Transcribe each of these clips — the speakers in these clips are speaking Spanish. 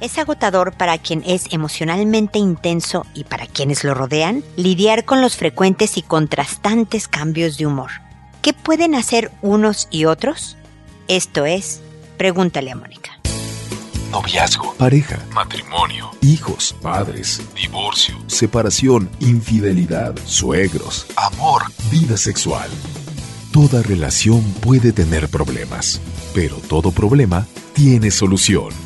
Es agotador para quien es emocionalmente intenso y para quienes lo rodean lidiar con los frecuentes y contrastantes cambios de humor. ¿Qué pueden hacer unos y otros? Esto es, pregúntale a Mónica. Noviazgo, pareja, matrimonio, hijos, padres, divorcio, separación, infidelidad, suegros, amor, vida sexual. Toda relación puede tener problemas, pero todo problema tiene solución.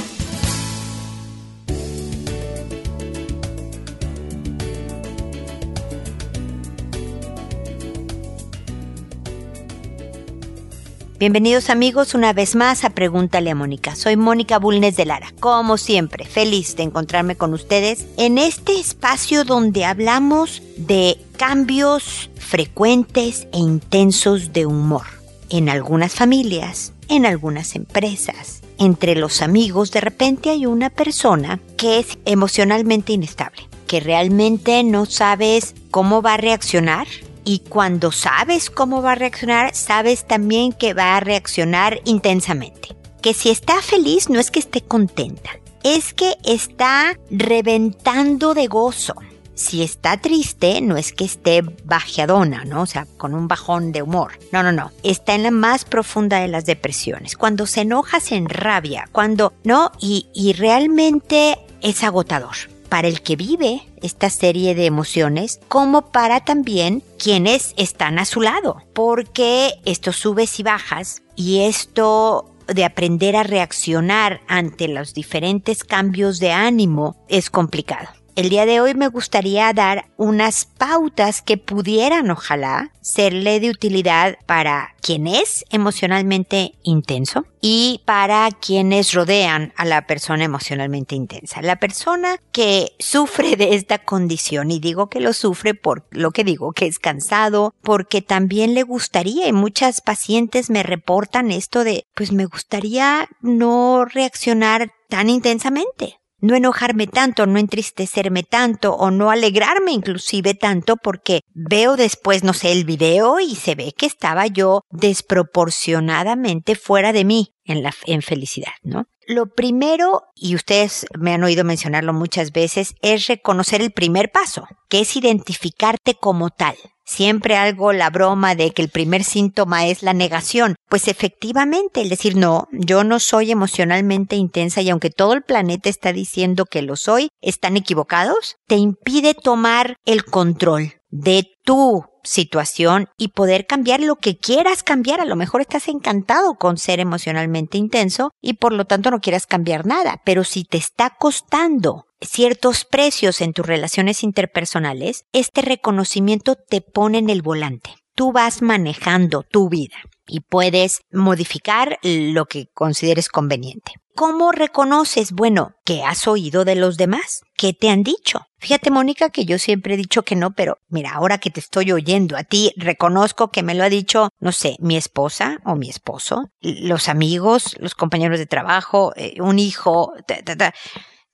Bienvenidos amigos una vez más a Pregúntale a Mónica. Soy Mónica Bulnes de Lara. Como siempre, feliz de encontrarme con ustedes en este espacio donde hablamos de cambios frecuentes e intensos de humor. En algunas familias, en algunas empresas, entre los amigos, de repente hay una persona que es emocionalmente inestable, que realmente no sabes cómo va a reaccionar y cuando sabes cómo va a reaccionar, sabes también que va a reaccionar intensamente. Que si está feliz no es que esté contenta, es que está reventando de gozo. Si está triste, no es que esté bajeadona, ¿no? O sea, con un bajón de humor. No, no, no. Está en la más profunda de las depresiones. Cuando se enoja, se enrabia. Cuando, ¿no? Y, y realmente es agotador para el que vive esta serie de emociones como para también quienes están a su lado, porque estos subes y bajas y esto de aprender a reaccionar ante los diferentes cambios de ánimo es complicado. El día de hoy me gustaría dar unas pautas que pudieran, ojalá, serle de utilidad para quien es emocionalmente intenso y para quienes rodean a la persona emocionalmente intensa. La persona que sufre de esta condición, y digo que lo sufre por lo que digo, que es cansado, porque también le gustaría, y muchas pacientes me reportan esto de, pues me gustaría no reaccionar tan intensamente no enojarme tanto, no entristecerme tanto o no alegrarme inclusive tanto porque veo después, no sé, el video y se ve que estaba yo desproporcionadamente fuera de mí en la en felicidad, ¿no? Lo primero, y ustedes me han oído mencionarlo muchas veces, es reconocer el primer paso, que es identificarte como tal. Siempre algo la broma de que el primer síntoma es la negación. Pues efectivamente, el decir no, yo no soy emocionalmente intensa y aunque todo el planeta está diciendo que lo soy, están equivocados, te impide tomar el control de tu situación y poder cambiar lo que quieras cambiar. A lo mejor estás encantado con ser emocionalmente intenso y por lo tanto no quieras cambiar nada, pero si te está costando ciertos precios en tus relaciones interpersonales, este reconocimiento te pone en el volante. Tú vas manejando tu vida y puedes modificar lo que consideres conveniente. ¿Cómo reconoces, bueno, que has oído de los demás? ¿Qué te han dicho? Fíjate, Mónica, que yo siempre he dicho que no, pero mira, ahora que te estoy oyendo a ti, reconozco que me lo ha dicho, no sé, mi esposa o mi esposo, los amigos, los compañeros de trabajo, eh, un hijo,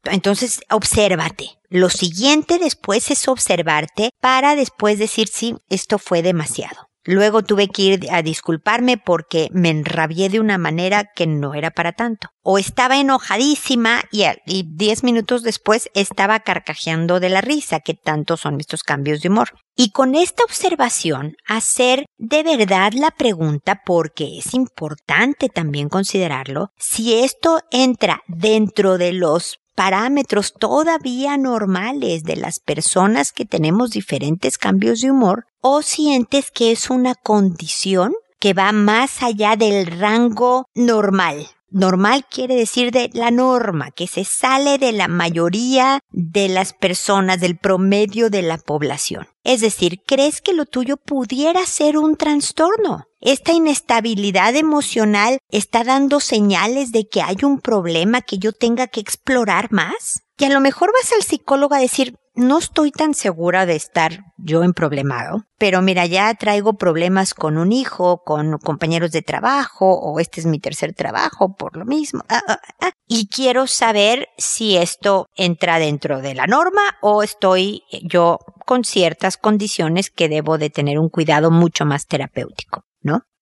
entonces, obsérvate. Lo siguiente después es observarte para después decir, sí, esto fue demasiado. Luego tuve que ir a disculparme porque me enrabié de una manera que no era para tanto. O estaba enojadísima y, diez minutos después estaba carcajeando de la risa, que tanto son estos cambios de humor. Y con esta observación, hacer de verdad la pregunta, porque es importante también considerarlo, si esto entra dentro de los parámetros todavía normales de las personas que tenemos diferentes cambios de humor o sientes que es una condición que va más allá del rango normal. Normal quiere decir de la norma, que se sale de la mayoría de las personas, del promedio de la población. Es decir, ¿crees que lo tuyo pudiera ser un trastorno? Esta inestabilidad emocional está dando señales de que hay un problema que yo tenga que explorar más. Y a lo mejor vas al psicólogo a decir, no estoy tan segura de estar yo en problemado, pero mira, ya traigo problemas con un hijo, con compañeros de trabajo, o este es mi tercer trabajo por lo mismo. Ah, ah, ah, y quiero saber si esto entra dentro de la norma o estoy yo con ciertas condiciones que debo de tener un cuidado mucho más terapéutico.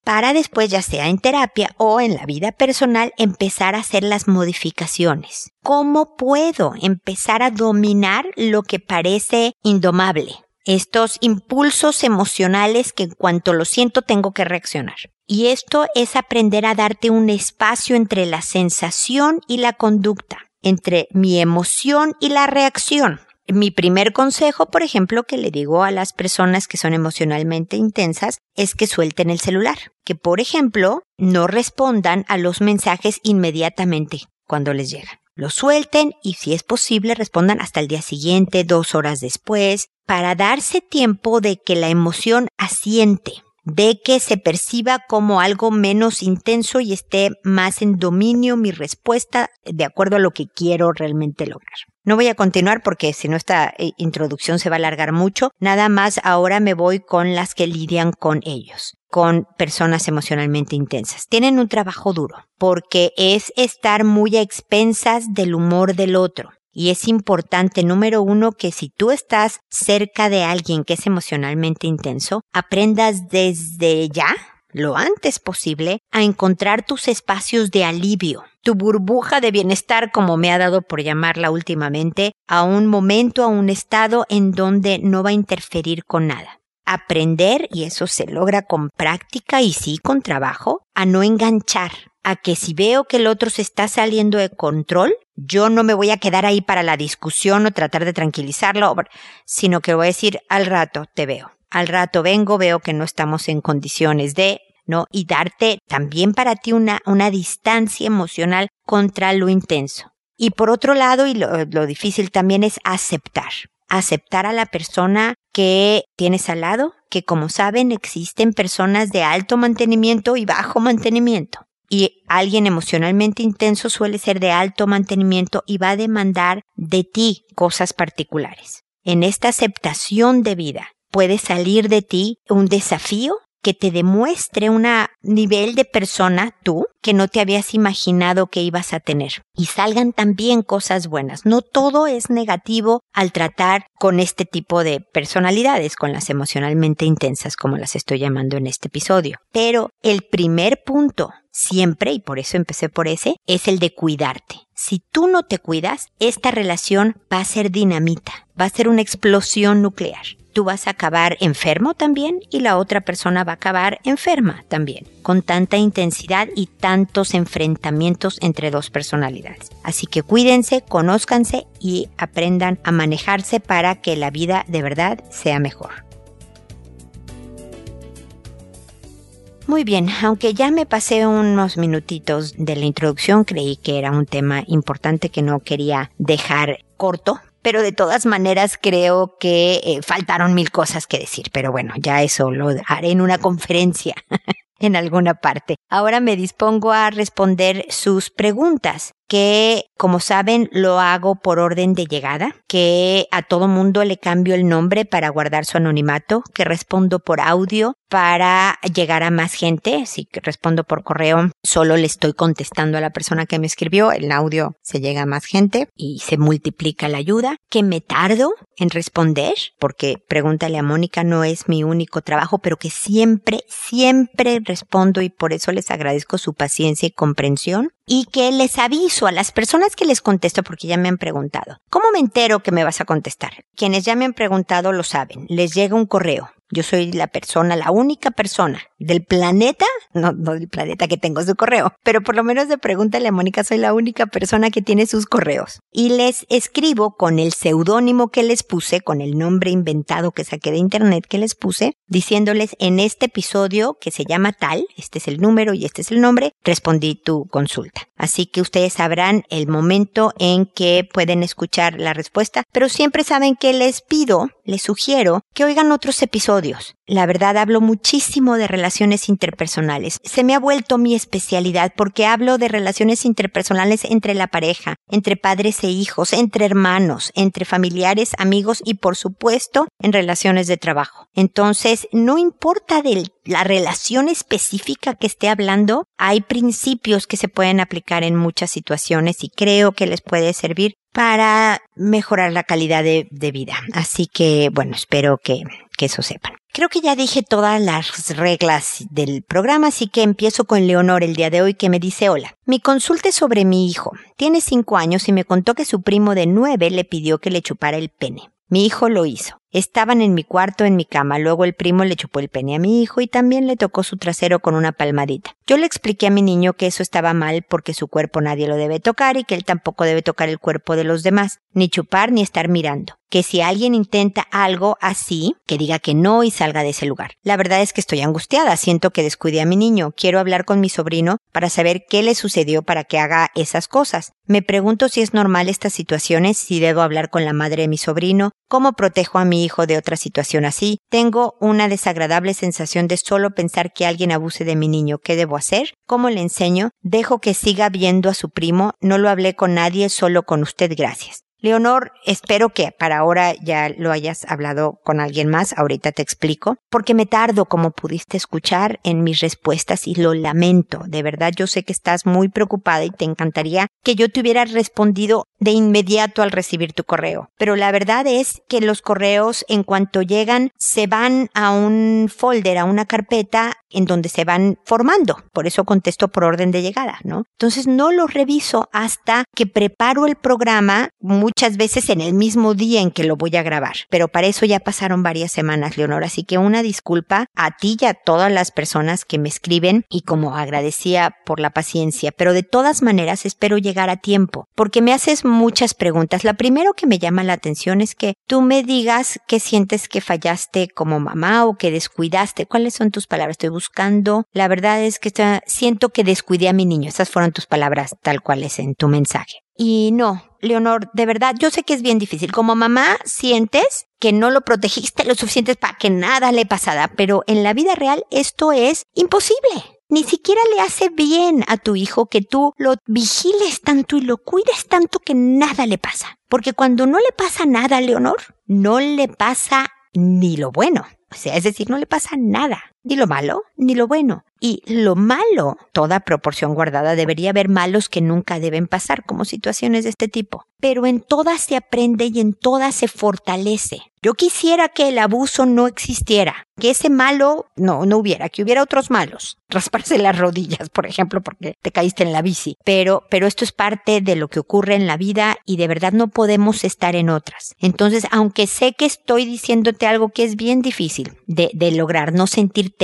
Para después, ya sea en terapia o en la vida personal, empezar a hacer las modificaciones. ¿Cómo puedo empezar a dominar lo que parece indomable? Estos impulsos emocionales que en cuanto lo siento tengo que reaccionar. Y esto es aprender a darte un espacio entre la sensación y la conducta, entre mi emoción y la reacción. Mi primer consejo, por ejemplo, que le digo a las personas que son emocionalmente intensas, es que suelten el celular, que por ejemplo no respondan a los mensajes inmediatamente cuando les llegan. Lo suelten y si es posible respondan hasta el día siguiente, dos horas después, para darse tiempo de que la emoción asiente, de que se perciba como algo menos intenso y esté más en dominio mi respuesta de acuerdo a lo que quiero realmente lograr. No voy a continuar porque si no esta eh, introducción se va a alargar mucho. Nada más ahora me voy con las que lidian con ellos, con personas emocionalmente intensas. Tienen un trabajo duro porque es estar muy a expensas del humor del otro. Y es importante, número uno, que si tú estás cerca de alguien que es emocionalmente intenso, aprendas desde ya, lo antes posible, a encontrar tus espacios de alivio, tu burbuja de bienestar, como me ha dado por llamarla últimamente, a un momento, a un estado en donde no va a interferir con nada. Aprender, y eso se logra con práctica y sí con trabajo, a no enganchar, a que si veo que el otro se está saliendo de control, yo no me voy a quedar ahí para la discusión o tratar de tranquilizarlo, sino que voy a decir al rato te veo. Al rato vengo, veo que no estamos en condiciones de, ¿no? Y darte también para ti una, una distancia emocional contra lo intenso. Y por otro lado, y lo, lo difícil también es aceptar aceptar a la persona que tienes al lado, que como saben existen personas de alto mantenimiento y bajo mantenimiento. Y alguien emocionalmente intenso suele ser de alto mantenimiento y va a demandar de ti cosas particulares. En esta aceptación de vida puede salir de ti un desafío que te demuestre un nivel de persona tú que no te habías imaginado que ibas a tener. Y salgan también cosas buenas. No todo es negativo al tratar con este tipo de personalidades, con las emocionalmente intensas, como las estoy llamando en este episodio. Pero el primer punto siempre, y por eso empecé por ese, es el de cuidarte. Si tú no te cuidas, esta relación va a ser dinamita, va a ser una explosión nuclear tú vas a acabar enfermo también y la otra persona va a acabar enferma también, con tanta intensidad y tantos enfrentamientos entre dos personalidades. Así que cuídense, conózcanse y aprendan a manejarse para que la vida de verdad sea mejor. Muy bien, aunque ya me pasé unos minutitos de la introducción, creí que era un tema importante que no quería dejar corto pero de todas maneras creo que eh, faltaron mil cosas que decir. Pero bueno, ya eso lo haré en una conferencia en alguna parte. Ahora me dispongo a responder sus preguntas que, como saben, lo hago por orden de llegada, que a todo mundo le cambio el nombre para guardar su anonimato, que respondo por audio para llegar a más gente. Si respondo por correo, solo le estoy contestando a la persona que me escribió. El audio se llega a más gente y se multiplica la ayuda. Que me tardo en responder, porque pregúntale a Mónica no es mi único trabajo, pero que siempre, siempre respondo y por eso les agradezco su paciencia y comprensión y que les aviso a las personas que les contesto porque ya me han preguntado. ¿Cómo me entero que me vas a contestar? Quienes ya me han preguntado lo saben. Les llega un correo yo soy la persona, la única persona del planeta, no, no del planeta que tengo su correo, pero por lo menos de pregúntale a Mónica, soy la única persona que tiene sus correos. Y les escribo con el seudónimo que les puse, con el nombre inventado que saqué de internet que les puse, diciéndoles en este episodio que se llama tal, este es el número y este es el nombre, respondí tu consulta. Así que ustedes sabrán el momento en que pueden escuchar la respuesta, pero siempre saben que les pido, les sugiero que oigan otros episodios. La verdad hablo muchísimo de relaciones interpersonales. Se me ha vuelto mi especialidad porque hablo de relaciones interpersonales entre la pareja, entre padres e hijos, entre hermanos, entre familiares, amigos y por supuesto en relaciones de trabajo. Entonces, no importa de la relación específica que esté hablando, hay principios que se pueden aplicar en muchas situaciones y creo que les puede servir para mejorar la calidad de, vida. Así que, bueno, espero que, que eso sepan. Creo que ya dije todas las reglas del programa, así que empiezo con Leonor el día de hoy que me dice hola. Mi consulta es sobre mi hijo. Tiene cinco años y me contó que su primo de nueve le pidió que le chupara el pene. Mi hijo lo hizo. Estaban en mi cuarto en mi cama, luego el primo le chupó el pene a mi hijo y también le tocó su trasero con una palmadita. Yo le expliqué a mi niño que eso estaba mal porque su cuerpo nadie lo debe tocar y que él tampoco debe tocar el cuerpo de los demás, ni chupar ni estar mirando. Que si alguien intenta algo así, que diga que no y salga de ese lugar. La verdad es que estoy angustiada, siento que descuidé a mi niño, quiero hablar con mi sobrino para saber qué le sucedió para que haga esas cosas. Me pregunto si es normal estas situaciones, si debo hablar con la madre de mi sobrino, cómo protejo a mi hijo de otra situación así. Tengo una desagradable sensación de solo pensar que alguien abuse de mi niño. ¿Qué debo hacer? ¿Cómo le enseño? Dejo que siga viendo a su primo. No lo hablé con nadie, solo con usted. Gracias. Leonor, espero que para ahora ya lo hayas hablado con alguien más, ahorita te explico, porque me tardo, como pudiste escuchar, en mis respuestas y lo lamento. De verdad, yo sé que estás muy preocupada y te encantaría que yo te hubiera respondido de inmediato al recibir tu correo. Pero la verdad es que los correos, en cuanto llegan, se van a un folder, a una carpeta en donde se van formando. Por eso contesto por orden de llegada, ¿no? Entonces no los reviso hasta que preparo el programa, muchas veces en el mismo día en que lo voy a grabar. Pero para eso ya pasaron varias semanas, Leonor. Así que una disculpa a ti y a todas las personas que me escriben y como agradecía por la paciencia. Pero de todas maneras espero llegar a tiempo, porque me haces muchas preguntas. La primero que me llama la atención es que tú me digas que sientes que fallaste como mamá o que descuidaste. ¿Cuáles son tus palabras? Estoy buscando. La verdad es que siento que descuidé a mi niño. Esas fueron tus palabras tal cual es en tu mensaje. Y no, Leonor, de verdad, yo sé que es bien difícil. Como mamá, sientes que no lo protegiste lo suficiente para que nada le pasara, pero en la vida real esto es imposible. Ni siquiera le hace bien a tu hijo que tú lo vigiles tanto y lo cuides tanto que nada le pasa. Porque cuando no le pasa nada a Leonor, no le pasa ni lo bueno. O sea, es decir, no le pasa nada, ni lo malo, ni lo bueno. Y lo malo, toda proporción guardada, debería haber malos que nunca deben pasar, como situaciones de este tipo. Pero en todas se aprende y en todas se fortalece. Yo quisiera que el abuso no existiera, que ese malo no, no hubiera, que hubiera otros malos. Rasparse las rodillas, por ejemplo, porque te caíste en la bici. Pero, pero esto es parte de lo que ocurre en la vida y de verdad no podemos estar en otras. Entonces, aunque sé que estoy diciéndote algo que es bien difícil de, de lograr, no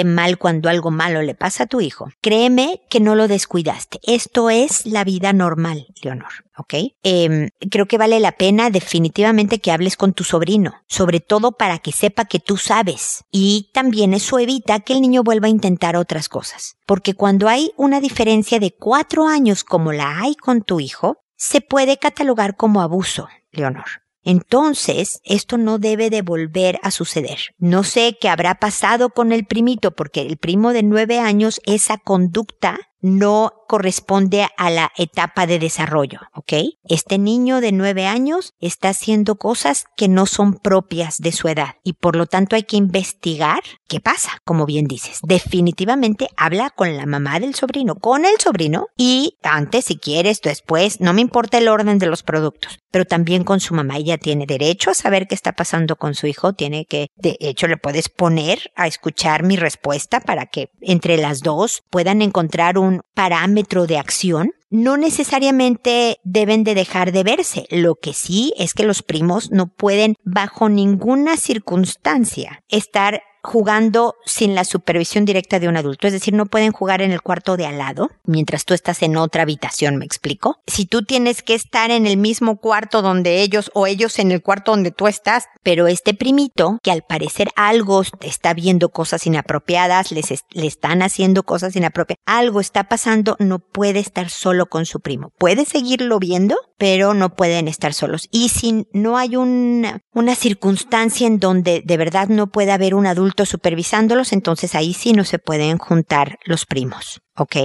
mal cuando algo malo le pasa a tu hijo, créeme que no lo descuidaste. Esto es la vida normal, Leonor. ¿ok? Em, creo que vale la pena definitivamente que hables con tu sobrino, sobre todo para que sepa que tú sabes. Y también eso evita que el niño vuelva a intentar otras cosas. Porque cuando hay una diferencia de cuatro años como la hay con tu hijo, se puede catalogar como abuso, Leonor. Entonces, esto no debe de volver a suceder. No sé qué habrá pasado con el primito, porque el primo de nueve años, esa conducta no corresponde a la etapa de desarrollo, ¿ok? Este niño de nueve años está haciendo cosas que no son propias de su edad y por lo tanto hay que investigar qué pasa, como bien dices. Definitivamente habla con la mamá del sobrino, con el sobrino y antes, si quieres, después, no me importa el orden de los productos, pero también con su mamá. Ella tiene derecho a saber qué está pasando con su hijo, tiene que, de hecho, le puedes poner a escuchar mi respuesta para que entre las dos puedan encontrar un parámetro de acción, no necesariamente deben de dejar de verse. Lo que sí es que los primos no pueden bajo ninguna circunstancia estar jugando sin la supervisión directa de un adulto. Es decir, no pueden jugar en el cuarto de al lado mientras tú estás en otra habitación, ¿me explico? Si tú tienes que estar en el mismo cuarto donde ellos o ellos en el cuarto donde tú estás, pero este primito, que al parecer algo está viendo cosas inapropiadas, les le están haciendo cosas inapropiadas, algo está pasando, no puede estar solo con su primo. Puede seguirlo viendo, pero no pueden estar solos. Y si no hay una, una circunstancia en donde de verdad no puede haber un adulto supervisándolos, entonces ahí sí no se pueden juntar los primos, ¿ok?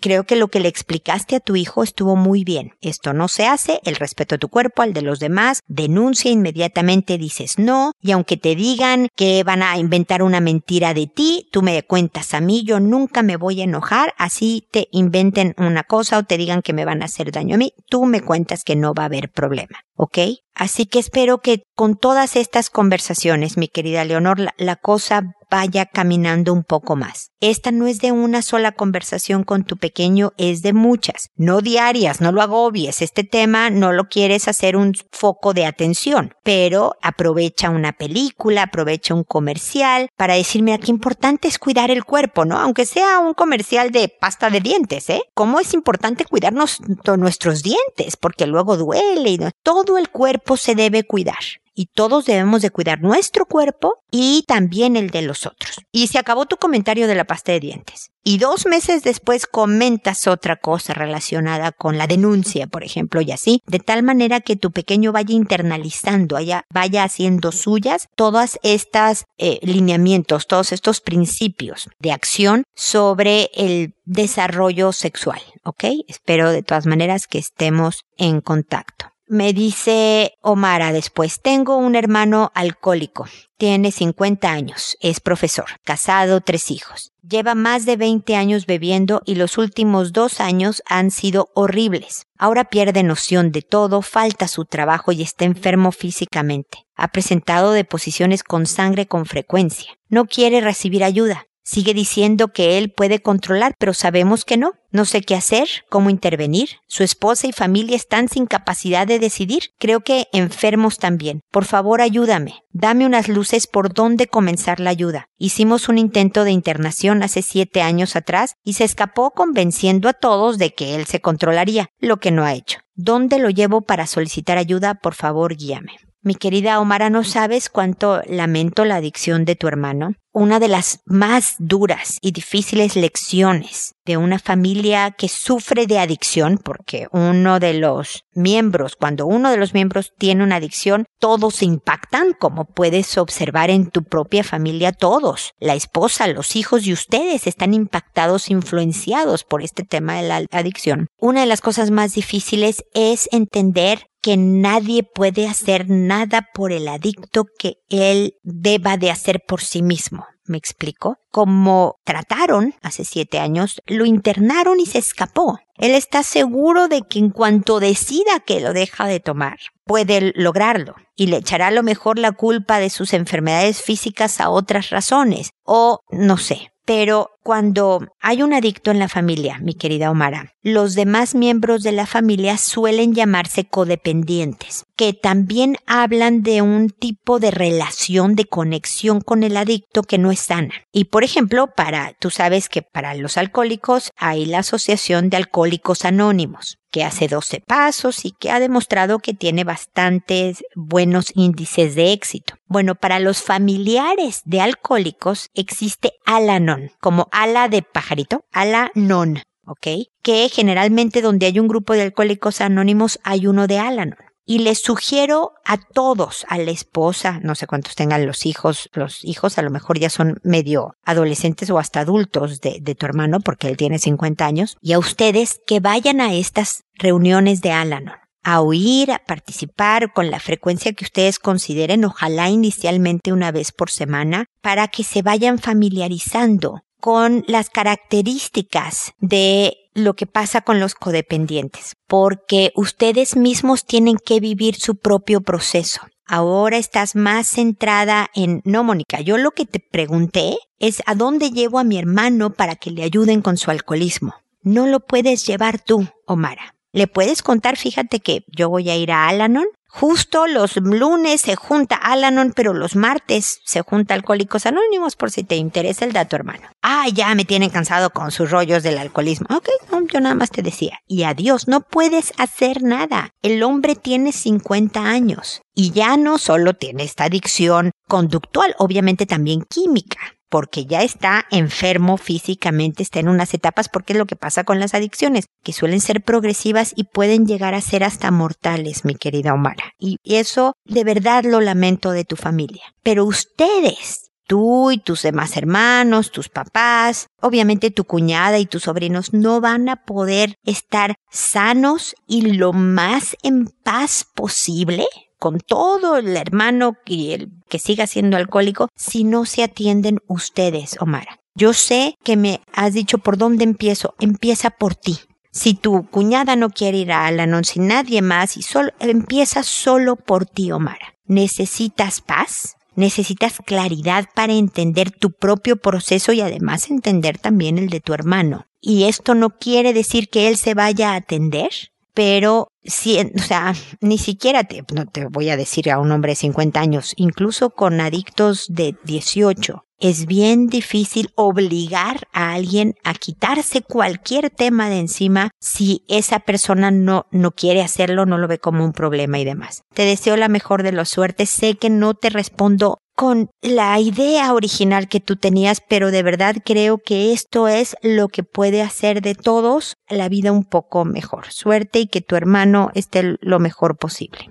Creo que lo que le explicaste a tu hijo estuvo muy bien. Esto no se hace, el respeto a tu cuerpo, al de los demás, denuncia inmediatamente, dices no, y aunque te digan que van a inventar una mentira de ti, tú me cuentas a mí, yo nunca me voy a enojar, así te inventen una cosa o te digan que me van a hacer daño a mí, tú me cuentas que no va a haber problema. ¿Ok? Así que espero que con todas estas conversaciones, mi querida Leonor, la, cosa vaya caminando un poco más. Esta no es de una sola conversación con tu pequeño, es de muchas. No diarias, no lo agobies. Este tema no lo quieres hacer un foco de atención, pero aprovecha una película, aprovecha un comercial para decirme, qué importante es cuidar el cuerpo, ¿no? Aunque sea un comercial de pasta de dientes, ¿eh? ¿Cómo es importante cuidarnos nuestros dientes? Porque luego duele y todo el cuerpo se debe cuidar y todos debemos de cuidar nuestro cuerpo y también el de los otros. Y se acabó tu comentario de la pasta de dientes. Y dos meses después comentas otra cosa relacionada con la denuncia, por ejemplo, y así, de tal manera que tu pequeño vaya internalizando, vaya, vaya haciendo suyas todas estas eh, lineamientos, todos estos principios de acción sobre el desarrollo sexual, ¿ok? Espero de todas maneras que estemos en contacto. Me dice Omara después, tengo un hermano alcohólico, tiene 50 años, es profesor, casado, tres hijos. Lleva más de 20 años bebiendo y los últimos dos años han sido horribles. Ahora pierde noción de todo, falta su trabajo y está enfermo físicamente. Ha presentado deposiciones con sangre con frecuencia. No quiere recibir ayuda. Sigue diciendo que él puede controlar, pero sabemos que no. No sé qué hacer, cómo intervenir. Su esposa y familia están sin capacidad de decidir. Creo que enfermos también. Por favor, ayúdame. Dame unas luces por dónde comenzar la ayuda. Hicimos un intento de internación hace siete años atrás y se escapó convenciendo a todos de que él se controlaría, lo que no ha hecho. ¿Dónde lo llevo para solicitar ayuda? Por favor, guíame. Mi querida Omara, no sabes cuánto lamento la adicción de tu hermano. Una de las más duras y difíciles lecciones de una familia que sufre de adicción, porque uno de los miembros, cuando uno de los miembros tiene una adicción, todos se impactan, como puedes observar en tu propia familia, todos, la esposa, los hijos y ustedes están impactados, influenciados por este tema de la adicción. Una de las cosas más difíciles es entender que nadie puede hacer nada por el adicto que él deba de hacer por sí mismo. ¿Me explico? Como trataron hace siete años, lo internaron y se escapó. Él está seguro de que en cuanto decida que lo deja de tomar, puede lograrlo y le echará a lo mejor la culpa de sus enfermedades físicas a otras razones o no sé. Pero cuando hay un adicto en la familia, mi querida Omara, los demás miembros de la familia suelen llamarse codependientes, que también hablan de un tipo de relación de conexión con el adicto que no es sana. Y por ejemplo, para, tú sabes que para los alcohólicos hay la Asociación de Alcohólicos Anónimos que hace 12 pasos y que ha demostrado que tiene bastantes buenos índices de éxito. Bueno, para los familiares de alcohólicos existe Alanon como ala de pajarito, ala non, ¿ok? Que generalmente donde hay un grupo de alcohólicos anónimos hay uno de Alanon. Y les sugiero a todos, a la esposa, no sé cuántos tengan los hijos, los hijos a lo mejor ya son medio adolescentes o hasta adultos de, tu hermano, porque él tiene 50 años, y a ustedes que vayan a estas reuniones de Alanon a oír, a participar con la frecuencia que ustedes consideren, ojalá inicialmente una vez por semana, para que se vayan familiarizando con las características de lo que pasa con los codependientes, porque ustedes mismos tienen que vivir su propio proceso. Ahora estás más centrada en, no, Mónica, yo lo que te pregunté es a dónde llevo a mi hermano para que le ayuden con su alcoholismo. No lo puedes llevar tú, Omara. Le puedes contar, fíjate que yo voy a ir a Alanon Justo los lunes se junta Alanon, pero los martes se junta Alcohólicos Anónimos por si te interesa el dato, hermano. Ah, ya me tienen cansado con sus rollos del alcoholismo. Ok, yo nada más te decía. Y adiós, no puedes hacer nada. El hombre tiene 50 años y ya no solo tiene esta adicción conductual, obviamente también química porque ya está enfermo físicamente, está en unas etapas, porque es lo que pasa con las adicciones, que suelen ser progresivas y pueden llegar a ser hasta mortales, mi querida Omara. Y eso de verdad lo lamento de tu familia. Pero ustedes, tú y tus demás hermanos, tus papás, obviamente tu cuñada y tus sobrinos no van a poder estar sanos y lo más en paz posible con todo el hermano y el que siga siendo alcohólico si no se atienden ustedes, Omara. Yo sé que me has dicho por dónde empiezo. Empieza por ti. Si tu cuñada no quiere ir a Alanon sin nadie más y solo, empieza solo por ti, Omar. ¿Necesitas paz? Necesitas claridad para entender tu propio proceso y además entender también el de tu hermano. Y esto no quiere decir que él se vaya a atender, pero si, o sea, ni siquiera te, no te voy a decir a un hombre de 50 años, incluso con adictos de 18, es bien difícil obligar a alguien a quitarse cualquier tema de encima si esa persona no, no quiere hacerlo, no lo ve como un problema y demás. Te deseo la mejor de las suertes. Sé que no te respondo con la idea original que tú tenías, pero de verdad creo que esto es lo que puede hacer de todos la vida un poco mejor. Suerte y que tu hermano esté lo mejor posible.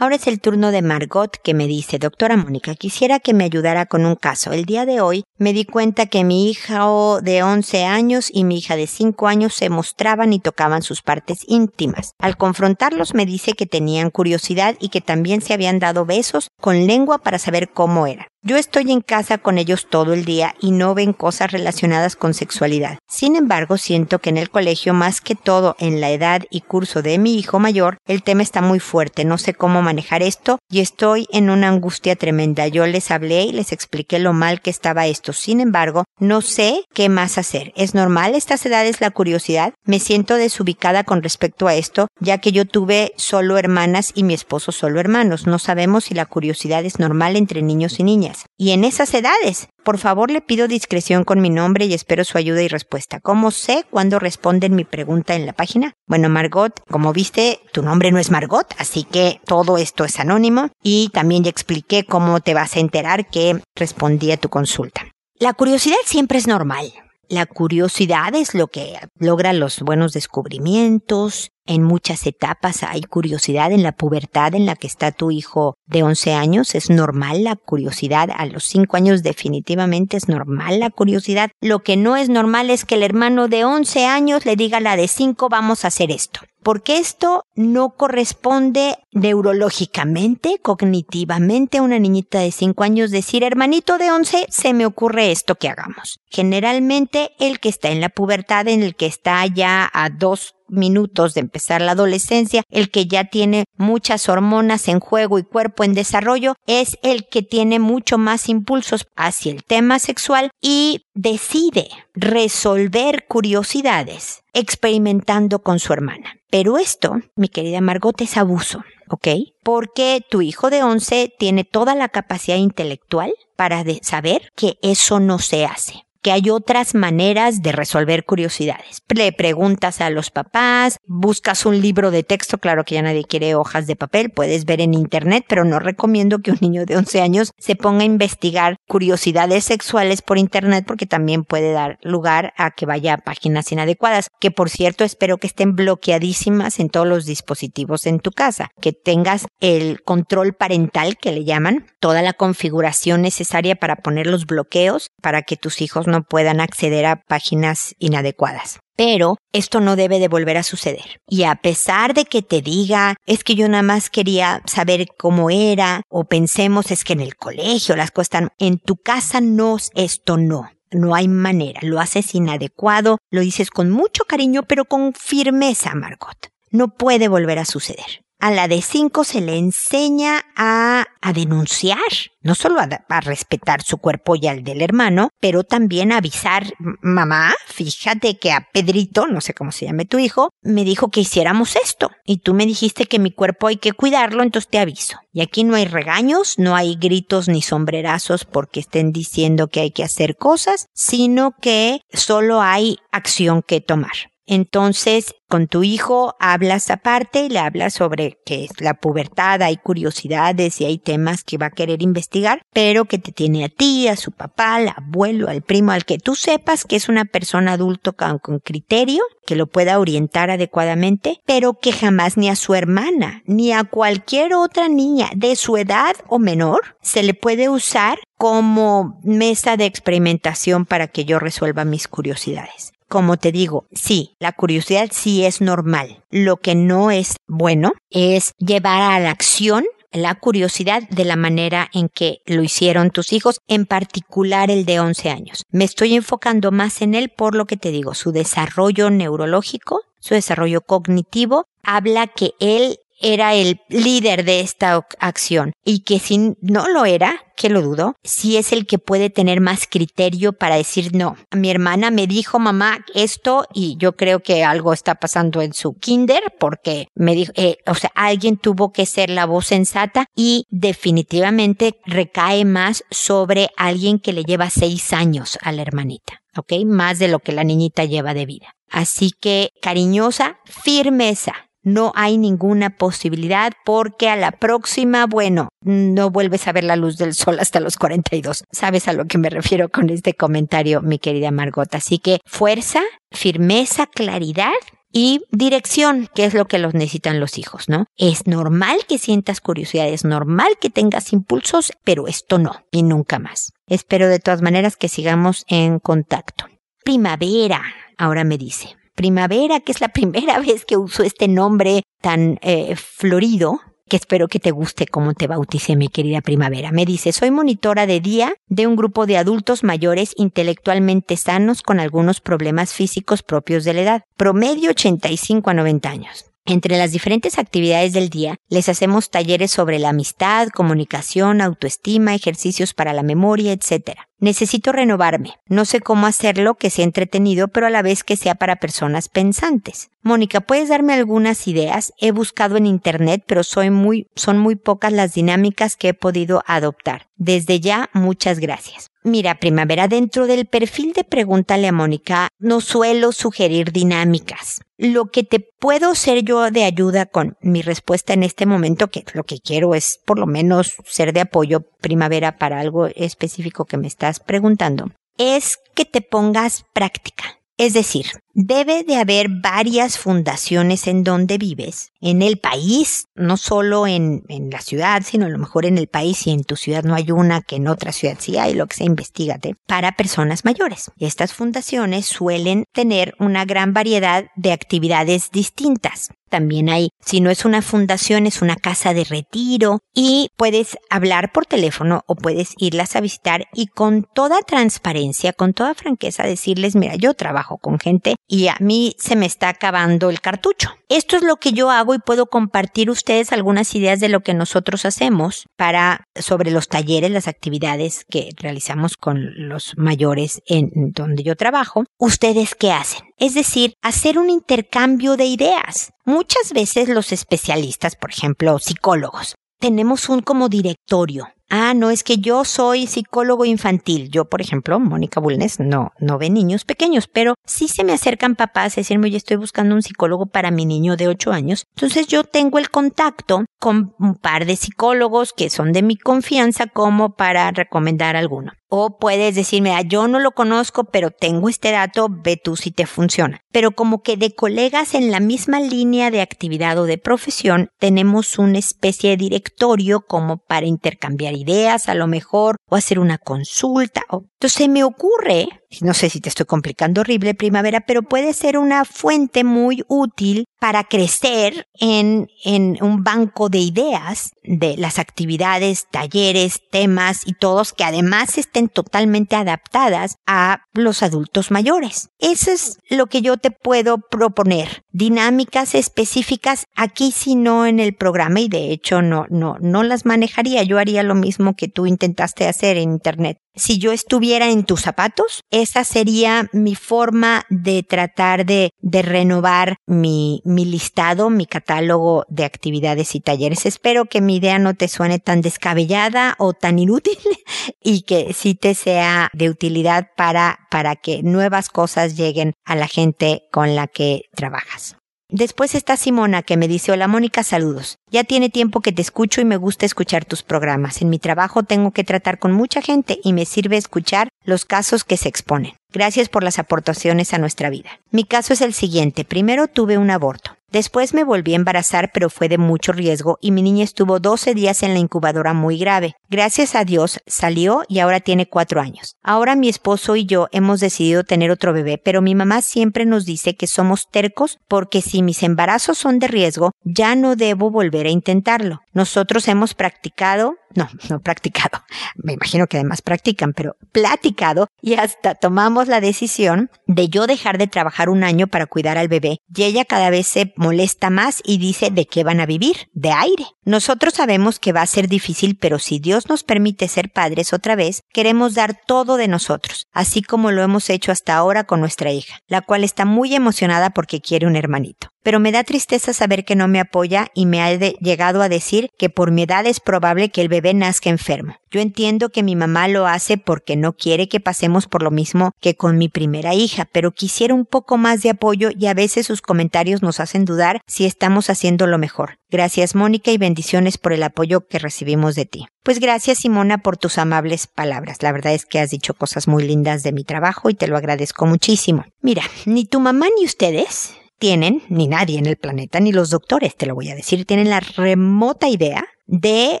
Ahora es el turno de Margot que me dice, doctora Mónica, quisiera que me ayudara con un caso. El día de hoy me di cuenta que mi hija de 11 años y mi hija de 5 años se mostraban y tocaban sus partes íntimas. Al confrontarlos me dice que tenían curiosidad y que también se habían dado besos con lengua para saber cómo eran. Yo estoy en casa con ellos todo el día y no ven cosas relacionadas con sexualidad. Sin embargo, siento que en el colegio, más que todo en la edad y curso de mi hijo mayor, el tema está muy fuerte. No sé cómo manejar esto y estoy en una angustia tremenda. Yo les hablé y les expliqué lo mal que estaba esto. Sin embargo, no sé qué más hacer. ¿Es normal estas edades la curiosidad? Me siento desubicada con respecto a esto, ya que yo tuve solo hermanas y mi esposo solo hermanos. No sabemos si la curiosidad es normal entre niños y niñas. Y en esas edades, por favor le pido discreción con mi nombre y espero su ayuda y respuesta. ¿Cómo sé cuándo responden mi pregunta en la página? Bueno, Margot, como viste, tu nombre no es Margot, así que todo esto es anónimo y también ya expliqué cómo te vas a enterar que respondí a tu consulta. La curiosidad siempre es normal. La curiosidad es lo que logra los buenos descubrimientos, en muchas etapas hay curiosidad en la pubertad en la que está tu hijo de 11 años. Es normal la curiosidad. A los 5 años definitivamente es normal la curiosidad. Lo que no es normal es que el hermano de 11 años le diga a la de 5 vamos a hacer esto porque esto no corresponde neurológicamente, cognitivamente a una niñita de 5 años decir, hermanito de 11, se me ocurre esto que hagamos. Generalmente el que está en la pubertad, en el que está ya a dos minutos de empezar la adolescencia, el que ya tiene muchas hormonas en juego y cuerpo en desarrollo, es el que tiene mucho más impulsos hacia el tema sexual y decide resolver curiosidades experimentando con su hermana. Pero esto, mi querida Margot, es abuso, ¿ok? Porque tu hijo de 11 tiene toda la capacidad intelectual para saber que eso no se hace que hay otras maneras de resolver curiosidades. Le preguntas a los papás, buscas un libro de texto, claro que ya nadie quiere hojas de papel, puedes ver en internet, pero no recomiendo que un niño de 11 años se ponga a investigar curiosidades sexuales por internet porque también puede dar lugar a que vaya a páginas inadecuadas, que por cierto espero que estén bloqueadísimas en todos los dispositivos en tu casa, que tengas el control parental que le llaman, toda la configuración necesaria para poner los bloqueos para que tus hijos no puedan acceder a páginas inadecuadas. Pero esto no debe de volver a suceder. Y a pesar de que te diga, es que yo nada más quería saber cómo era, o pensemos es que en el colegio las cosas están, en tu casa no, esto no. No hay manera. Lo haces inadecuado, lo dices con mucho cariño, pero con firmeza, Margot. No puede volver a suceder a la de 5 se le enseña a, a denunciar, no solo a, a, respetar su cuerpo y al del hermano, pero también a avisar, mamá, fíjate que a Pedrito, no sé cómo se llame tu hijo, me dijo que hiciéramos esto y tú me dijiste que mi cuerpo hay que cuidarlo, entonces te aviso. Y aquí no hay regaños, no hay gritos ni sombrerazos porque estén diciendo que hay que hacer cosas, sino que solo hay acción que tomar. Entonces, con tu hijo hablas aparte y le hablas sobre que es la pubertad, hay curiosidades y hay temas que va a querer investigar, pero que te tiene a ti, a su papá, al abuelo, al primo, al que tú sepas que es una persona adulto con, con criterio, que lo pueda orientar adecuadamente, pero que jamás ni a su hermana, ni a cualquier otra niña de su edad o menor se le puede usar como mesa de experimentación para que yo resuelva mis curiosidades como te digo, sí, la curiosidad sí es normal. Lo que no es bueno es llevar a la acción la curiosidad de la manera en que lo hicieron tus hijos, en particular el de 11 años. Me estoy enfocando más en él por lo que te digo, su desarrollo neurológico su desarrollo cognitivo, habla que él era el líder de esta acción y que si no lo era, que lo dudo, si es el que puede tener más criterio para decir no. Mi hermana me dijo mamá esto y yo creo que algo está pasando en su kinder porque me dijo, eh, o sea, alguien tuvo que ser la voz sensata y definitivamente recae más sobre alguien que le lleva seis años a la hermanita. ¿ok? Más de lo que la niñita lleva de vida. Así que cariñosa, firmeza, no hay ninguna posibilidad porque a la próxima, bueno, no vuelves a ver la luz del sol hasta los 42. ¿Sabes a lo que me refiero con este comentario, mi querida Margot? Así que fuerza, firmeza, claridad y dirección, que es lo que los necesitan los hijos, ¿no? Es normal que sientas curiosidad, es normal que tengas impulsos, pero esto no, y nunca más. Espero de todas maneras que sigamos en contacto. Primavera, ahora me dice primavera, que es la primera vez que uso este nombre tan eh, florido, que espero que te guste cómo te bauticé, mi querida primavera. Me dice, soy monitora de día de un grupo de adultos mayores intelectualmente sanos con algunos problemas físicos propios de la edad, promedio 85 a 90 años. Entre las diferentes actividades del día, les hacemos talleres sobre la amistad, comunicación, autoestima, ejercicios para la memoria, etc. Necesito renovarme. No sé cómo hacerlo que sea entretenido, pero a la vez que sea para personas pensantes. Mónica, ¿puedes darme algunas ideas? He buscado en internet, pero soy muy, son muy pocas las dinámicas que he podido adoptar. Desde ya, muchas gracias. Mira, primavera, dentro del perfil de Pregúntale a Mónica, no suelo sugerir dinámicas. Lo que te puedo ser yo de ayuda con mi respuesta en este momento, que lo que quiero es por lo menos ser de apoyo primavera para algo específico que me estás preguntando, es que te pongas práctica. Es decir, debe de haber varias fundaciones en donde vives, en el país, no solo en, en, la ciudad, sino a lo mejor en el país y en tu ciudad no hay una, que en otra ciudad sí hay, lo que sea, investigate, para personas mayores. Estas fundaciones suelen tener una gran variedad de actividades distintas. También hay, si no es una fundación, es una casa de retiro y puedes hablar por teléfono o puedes irlas a visitar y con toda transparencia, con toda franqueza decirles, mira, yo trabajo con gente y a mí se me está acabando el cartucho. Esto es lo que yo hago y puedo compartir ustedes algunas ideas de lo que nosotros hacemos para sobre los talleres, las actividades que realizamos con los mayores en donde yo trabajo. ¿Ustedes qué hacen? Es decir, hacer un intercambio de ideas. Muchas veces los especialistas, por ejemplo, psicólogos, tenemos un como directorio ah, no es que yo soy psicólogo infantil. Yo, por ejemplo, Mónica Bulnes, no, no ve niños pequeños, pero sí se me acercan papás a decirme, oye, estoy buscando un psicólogo para mi niño de 8 años. Entonces yo tengo el contacto con un par de psicólogos que son de mi confianza como para recomendar alguno. O puedes decirme, ah, yo no lo conozco, pero tengo este dato, ve tú si te funciona. Pero como que de colegas en la misma línea de actividad o de profesión, tenemos una especie de directorio como para intercambiar ideas a lo mejor, o hacer una consulta. O... Entonces me ocurre no sé si te estoy complicando horrible primavera, pero puede ser una fuente muy útil para crecer en, en un banco de ideas de las actividades, talleres, temas y todos que además estén totalmente adaptadas a los adultos mayores. Eso es lo que yo te puedo proponer. Dinámicas específicas aquí si no en el programa y de hecho no, no, no las manejaría. Yo haría lo mismo que tú intentaste hacer en internet si yo estuviera en tus zapatos, esa sería mi forma de tratar de, de renovar mi, mi listado, mi catálogo de actividades y talleres. Espero que mi idea no te suene tan descabellada o tan inútil y que sí te sea de utilidad para, para que nuevas cosas lleguen a la gente con la que trabajas. Después está Simona que me dice, hola Mónica, saludos. Ya tiene tiempo que te escucho y me gusta escuchar tus programas. En mi trabajo tengo que tratar con mucha gente y me sirve escuchar los casos que se exponen. Gracias por las aportaciones a nuestra vida. Mi caso es el siguiente. Primero tuve un aborto. Después me volví a embarazar, pero fue de mucho riesgo y mi niña estuvo 12 días en la incubadora muy grave. Gracias a Dios salió y ahora tiene cuatro años. Ahora mi esposo y yo hemos decidido tener otro bebé, pero mi mamá siempre nos dice que somos tercos porque si mis embarazos son de riesgo, ya no debo volver a intentarlo. Nosotros hemos practicado, no, no practicado, me imagino que además practican, pero platicado y hasta tomamos la decisión de yo dejar de trabajar un año para cuidar al bebé y ella cada vez se molesta más y dice de qué van a vivir, de aire. Nosotros sabemos que va a ser difícil, pero si Dios nos permite ser padres otra vez, queremos dar todo de nosotros, así como lo hemos hecho hasta ahora con nuestra hija, la cual está muy emocionada porque quiere un hermanito pero me da tristeza saber que no me apoya y me ha llegado a decir que por mi edad es probable que el bebé nazca enfermo. Yo entiendo que mi mamá lo hace porque no quiere que pasemos por lo mismo que con mi primera hija, pero quisiera un poco más de apoyo y a veces sus comentarios nos hacen dudar si estamos haciendo lo mejor. Gracias Mónica y bendiciones por el apoyo que recibimos de ti. Pues gracias Simona por tus amables palabras. La verdad es que has dicho cosas muy lindas de mi trabajo y te lo agradezco muchísimo. Mira, ni tu mamá ni ustedes tienen, ni nadie en el planeta, ni los doctores, te lo voy a decir, tienen la remota idea de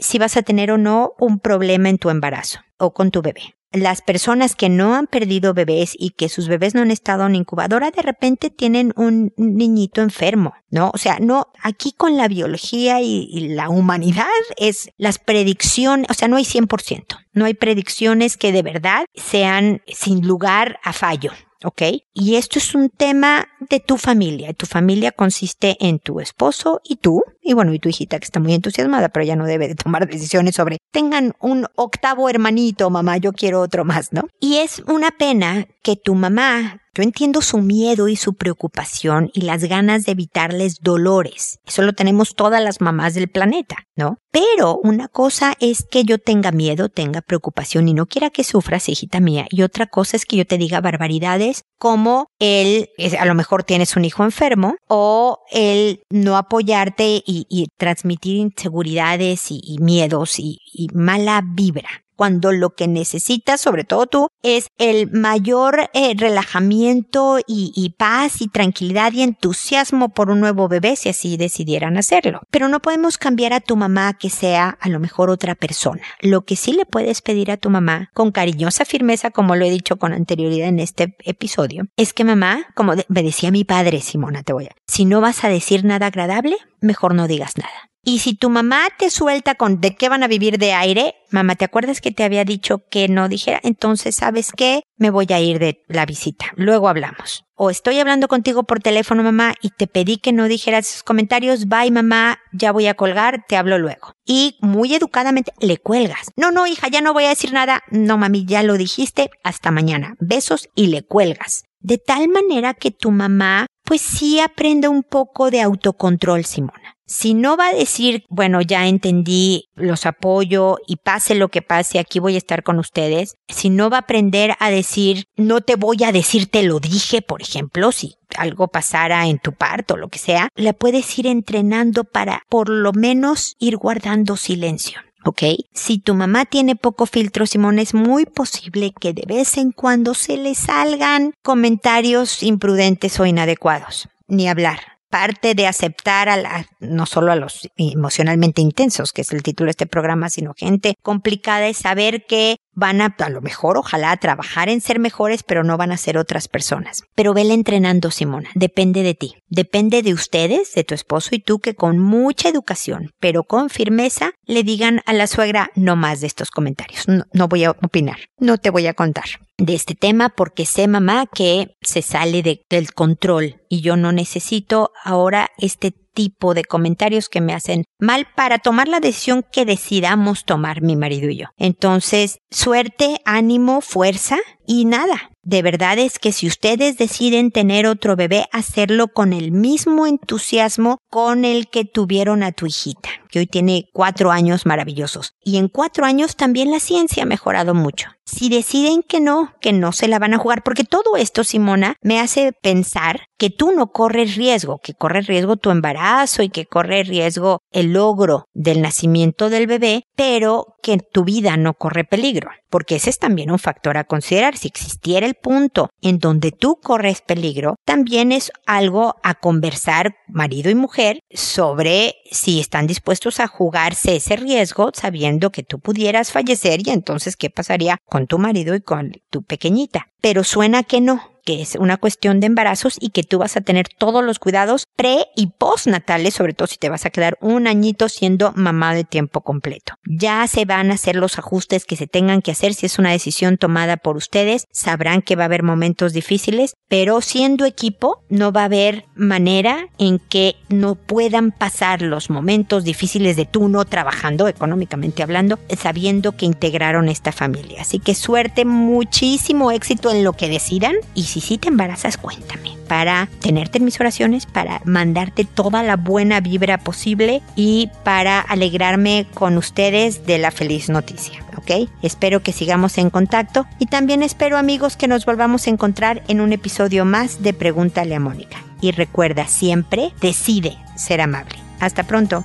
si vas a tener o no un problema en tu embarazo o con tu bebé. Las personas que no han perdido bebés y que sus bebés no han estado en incubadora de repente tienen un niñito enfermo, ¿no? O sea, no, aquí con la biología y, la humanidad es las predicciones, o sea, no hay 100%, no hay predicciones que de verdad sean sin lugar a fallo. ¿ok? Y esto es un tema de tu familia. Tu familia consiste en tu esposo y tú, y bueno, y tu hijita que está muy entusiasmada, pero ya no debe de tomar decisiones sobre, tengan un octavo hermanito, mamá, yo quiero otro más, ¿no? Y es una pena que tu mamá yo entiendo su miedo y su preocupación y las ganas de evitarles dolores. Eso lo tenemos todas las mamás del planeta, ¿no? Pero una cosa es que yo tenga miedo, tenga preocupación y no quiera que sufras, hijita mía. Y otra cosa es que yo te diga barbaridades como el, a lo mejor tienes un hijo enfermo o el no apoyarte y, transmitir inseguridades y, miedos y mala vibra cuando lo que necesitas, sobre todo tú, es el mayor eh, relajamiento y, paz y tranquilidad y entusiasmo por un nuevo bebé si así decidieran hacerlo. Pero no podemos cambiar a tu mamá que sea a lo mejor otra persona. Lo que sí le puedes pedir a tu mamá con cariñosa firmeza, como lo he dicho con anterioridad en este episodio, es que mamá, como me decía mi padre, Simona, te voy a, si no vas a decir nada agradable, mejor no digas nada. Y si tu mamá te suelta con de qué van a vivir de aire, mamá, ¿te acuerdas que te había dicho que no dijera? Entonces, ¿sabes qué? Me voy a ir de la visita. Luego hablamos. O estoy hablando contigo por teléfono, mamá, y te pedí que no dijeras esos comentarios. Bye, mamá, ya voy a colgar, te hablo luego. Y muy educadamente le cuelgas. No, no, hija, ya no voy a decir nada. No, mami, ya lo dijiste. Hasta mañana. Besos y le cuelgas. De tal manera que tu mamá, pues sí aprende un poco de autocontrol, Simona. Si no va a decir, bueno, ya entendí, los apoyo y pase lo que pase, aquí voy a estar con ustedes. Si no va a aprender a decir, no te voy a decir, te lo dije, por ejemplo, si algo pasara en tu parto o lo que sea, la puedes ir entrenando para por lo menos ir guardando silencio. ¿Ok? Si tu mamá tiene poco filtro, Simón, es muy posible que de vez en cuando se le salgan comentarios imprudentes o inadecuados. Ni hablar parte de aceptar a la, no solo a los emocionalmente intensos, que es el título de este programa, sino gente complicada, es saber que van a, a lo mejor, ojalá, a trabajar en ser mejores, pero no van a ser otras personas. Pero vele entrenando, Simona. Depende de ti. Depende de ustedes, de tu esposo y tú, que con mucha educación, pero con firmeza, le digan a la suegra no más de estos comentarios. No voy a opinar. No te voy a contar de este tema porque sé, mamá, que se sale del control y yo no necesito ahora este tipo de comentarios que me hacen mal para tomar la decisión que decidamos tomar mi marido y yo. Entonces, suerte, ánimo, fuerza y nada. De verdad es que si ustedes deciden tener otro bebé, hacerlo con el mismo entusiasmo con el que tuvieron a tu hijita, que hoy tiene cuatro años maravillosos. Y en cuatro años también la ciencia ha mejorado mucho. Si deciden que no, que no se la van a jugar, porque todo esto, Simona, me hace pensar que tú no corres riesgo, que corre riesgo tu embarazo y que corre riesgo el logro del nacimiento del bebé, pero que tu vida no corre peligro, porque ese es también un factor a considerar. Si existiera el punto en donde tú corres peligro, también es algo a conversar marido y mujer sobre si están dispuestos a jugarse ese riesgo sabiendo que tú pudieras fallecer y entonces qué pasaría con tu marido y con tu pequeñita. Pero suena que no, que es una cuestión de embarazos y que tú vas a tener todos los cuidados pre y postnatales, sobre todo si te vas a quedar un añito siendo mamá de tiempo completo. Ya se van a hacer los ajustes que se tengan que hacer si es una decisión tomada por ustedes. Sabrán que va a haber momentos difíciles, pero siendo equipo no va a haber manera en que no puedan pasar los momentos difíciles de tú no trabajando económicamente hablando, sabiendo que integraron esta familia. Así que suerte, muchísimo éxito en lo que decidan y si te embarazas, cuéntame para tenerte en mis oraciones, para mandarte toda la buena vibra posible y para alegrarme con ustedes de la feliz noticia. ¿Ok? Espero que sigamos en contacto y también espero amigos que nos volvamos a encontrar en un episodio más de Pregúntale a Mónica. Y recuerda siempre, decide ser amable. Hasta pronto.